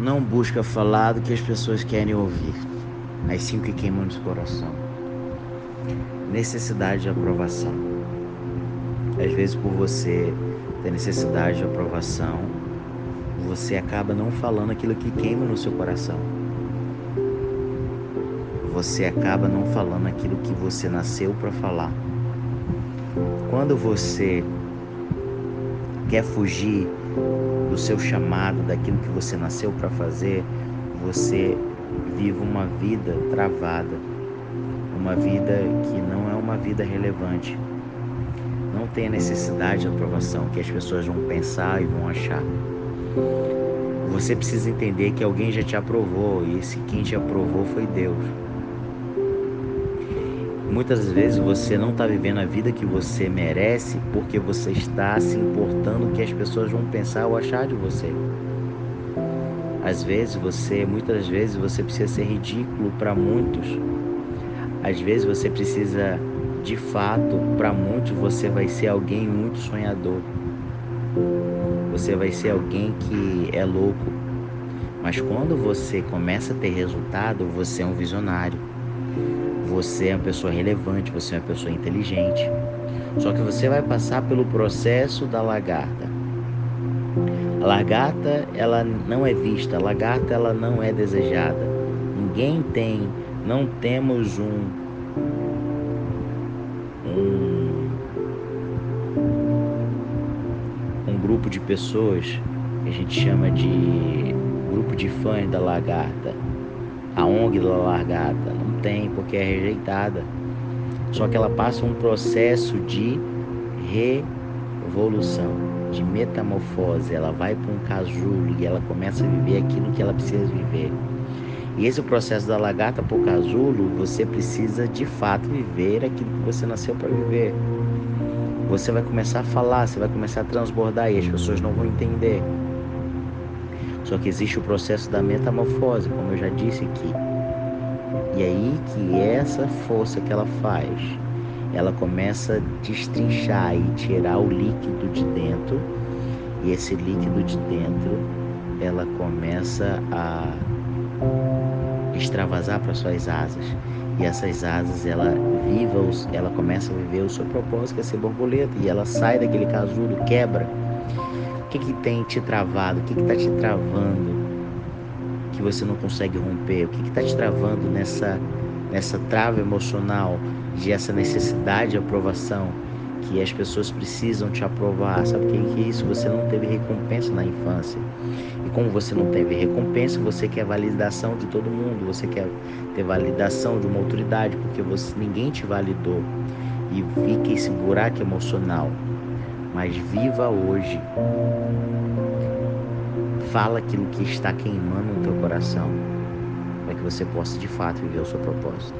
não busca falar do que as pessoas querem ouvir, mas sim o que queima no coração. Necessidade de aprovação. Às vezes, por você ter necessidade de aprovação, você acaba não falando aquilo que queima no seu coração. Você acaba não falando aquilo que você nasceu para falar. Quando você quer fugir do seu chamado, daquilo que você nasceu para fazer, você vive uma vida travada, uma vida que não é uma vida relevante. Não tem necessidade de aprovação que as pessoas vão pensar e vão achar. Você precisa entender que alguém já te aprovou e esse quem te aprovou foi Deus. Muitas vezes você não está vivendo a vida que você merece porque você está se importando o que as pessoas vão pensar ou achar de você. Às vezes você, muitas vezes você precisa ser ridículo para muitos. Às vezes você precisa, de fato, para muitos você vai ser alguém muito sonhador. Você vai ser alguém que é louco. Mas quando você começa a ter resultado, você é um visionário. Você é uma pessoa relevante, você é uma pessoa inteligente. Só que você vai passar pelo processo da lagarta. A lagarta, ela não é vista, a lagarta, ela não é desejada. Ninguém tem, não temos um um, um grupo de pessoas que a gente chama de grupo de fãs da lagarta, a ONG da lagarta tem, porque é rejeitada. Só que ela passa um processo de revolução, de metamorfose. Ela vai para um casulo e ela começa a viver aquilo que ela precisa viver. E esse processo da lagarta para o casulo, você precisa de fato viver aquilo que você nasceu para viver. Você vai começar a falar, você vai começar a transbordar e as pessoas não vão entender. Só que existe o processo da metamorfose, como eu já disse aqui. E aí que essa força que ela faz, ela começa a destrinchar e tirar o líquido de dentro, e esse líquido de dentro, ela começa a extravasar para suas asas. E essas asas, ela viva, ela começa a viver o seu propósito, que é ser borboleta, e ela sai daquele casulo, quebra. Que que tem te travado? O que que está te travando? que você não consegue romper? O que está te travando nessa, nessa trava emocional de essa necessidade de aprovação que as pessoas precisam te aprovar? Sabe o que é isso? Você não teve recompensa na infância. E como você não teve recompensa, você quer validação de todo mundo, você quer ter validação de uma autoridade, porque você, ninguém te validou. E fica esse buraco emocional. Mas viva hoje Fala aquilo que está queimando no teu coração, para que você possa de fato viver o seu propósito.